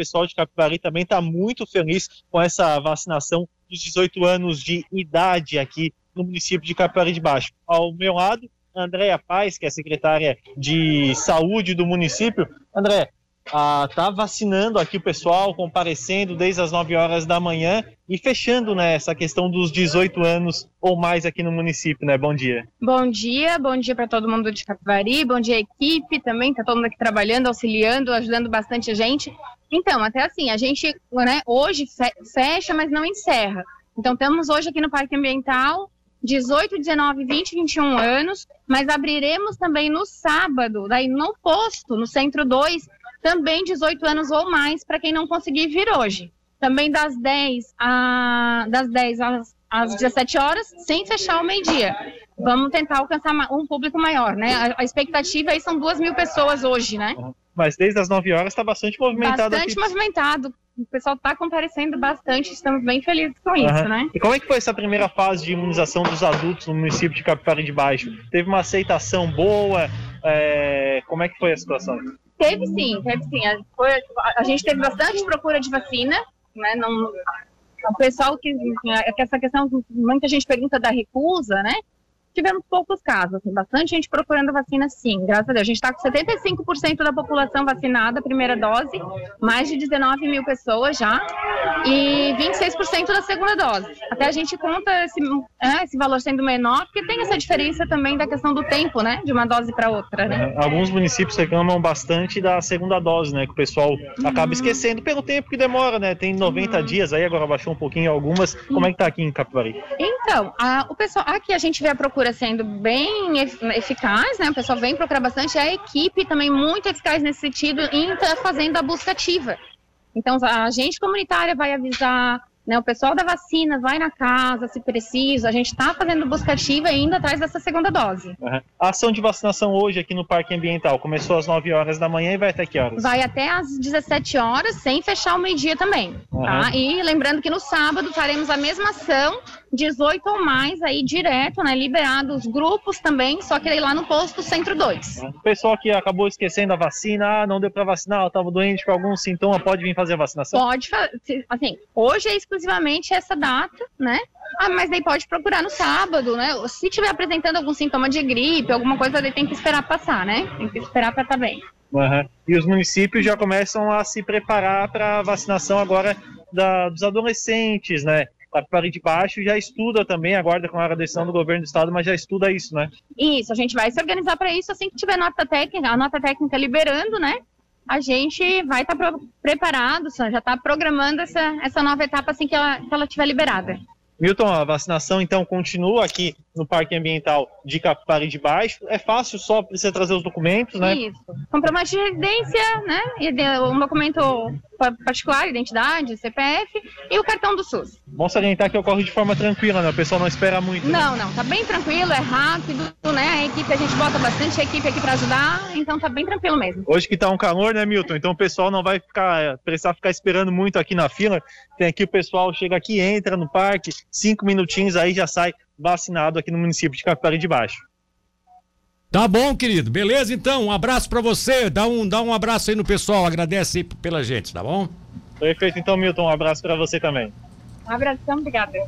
pessoal de Capivari também está muito feliz com essa vacinação dos 18 anos de idade aqui no município de Capivari de Baixo. Ao meu lado, Andréa Paz, que é secretária de saúde do município. André, está vacinando aqui o pessoal, comparecendo desde as 9 horas da manhã e fechando né, essa questão dos 18 anos ou mais aqui no município, né? Bom dia. Bom dia, bom dia para todo mundo de Capivari, bom dia equipe também, tá todo mundo aqui trabalhando, auxiliando, ajudando bastante a gente. Então, até assim, a gente né, hoje fecha, mas não encerra. Então, temos hoje aqui no Parque Ambiental 18, 19, 20, 21 anos, mas abriremos também no sábado, daí no posto, no Centro 2, também 18 anos ou mais, para quem não conseguir vir hoje. Também das 10, a, das 10 às, às 17 horas, sem fechar o meio-dia. Vamos tentar alcançar um público maior, né? A, expectativa aí são duas mil pessoas hoje, né? Mas desde as 9 horas está bastante movimentado. Bastante aqui. movimentado o pessoal está comparecendo bastante, estamos bem felizes com uhum. isso, né? E como é que foi essa primeira fase de imunização dos adultos no município de Capivara de Baixo? Teve uma aceitação boa? É... Como é que foi a situação? Teve sim, teve sim. A, foi, a gente teve bastante procura de vacina, né? Não, o pessoal que, que essa questão, muita gente pergunta da recusa, né? Tivemos poucos casos, assim, bastante gente procurando vacina sim, graças a Deus. A gente está com 75% da população vacinada, primeira dose, mais de 19 mil pessoas já, e 26% da segunda dose. Até a gente conta esse, é, esse valor sendo menor, porque tem essa diferença também da questão do tempo, né, de uma dose para outra, né? Alguns municípios reclamam bastante da segunda dose, né, que o pessoal uhum. acaba esquecendo pelo tempo que demora, né, tem 90 uhum. dias aí, agora baixou um pouquinho algumas. Como é que tá aqui em Capivari? Então, a, o pessoal, aqui a gente vê a procura procura sendo bem eficaz, né? O pessoal vem procurar bastante. A equipe também muito eficaz nesse sentido em estar tá fazendo a busca ativa. Então, a agente comunitária vai avisar, né, o pessoal da vacina vai na casa, se precisa. A gente está fazendo busca ativa ainda atrás dessa segunda dose. Uhum. A ação de vacinação hoje aqui no Parque Ambiental começou às 9 horas da manhã e vai até que horas? Vai até às 17 horas, sem fechar o meio-dia também. Uhum. Tá? E lembrando que no sábado faremos a mesma ação 18 ou mais aí direto, né? Liberados grupos também, só que aí lá no posto Centro 2. O pessoal que acabou esquecendo a vacina, ah, não deu para vacinar, estava doente com algum sintoma, pode vir fazer a vacinação? Pode, assim, hoje é exclusivamente essa data, né? Ah, mas daí pode procurar no sábado, né? Se estiver apresentando algum sintoma de gripe, alguma coisa, daí tem que esperar passar, né? Tem que esperar para estar tá bem. Uhum. E os municípios já começam a se preparar para a vacinação agora da, dos adolescentes, né? A parede de baixo já estuda também, aguarda com a decisão do governo do estado, mas já estuda isso, né? Isso, a gente vai se organizar para isso assim que tiver nota técnica, a nota técnica liberando, né? A gente vai estar tá preparado, já está programando essa, essa nova etapa assim que ela, que ela tiver liberada. Milton, a vacinação então continua aqui no Parque Ambiental de Capari de Baixo. É fácil, só precisa trazer os documentos, né? Isso. Comprovante de residência, né? Um documento particular, identidade, CPF e o cartão do SUS. Bom salientar que ocorre de forma tranquila, né? O pessoal não espera muito. Né? Não, não, tá bem tranquilo, é rápido, né? A equipe, a gente bota bastante equipe aqui para ajudar, então tá bem tranquilo mesmo. Hoje que tá um calor, né, Milton? Então o pessoal não vai ficar, precisar ficar esperando muito aqui na fila. Tem aqui o pessoal chega aqui, entra no parque, cinco minutinhos aí já sai vacinado aqui no município de Capitão de Baixo. Tá bom, querido. Beleza, então. Um abraço para você. Dá um, dá um abraço aí no pessoal. Agradece aí pela gente, tá bom? Perfeito. Então, Milton, um abraço para você também. Um abração, obrigada.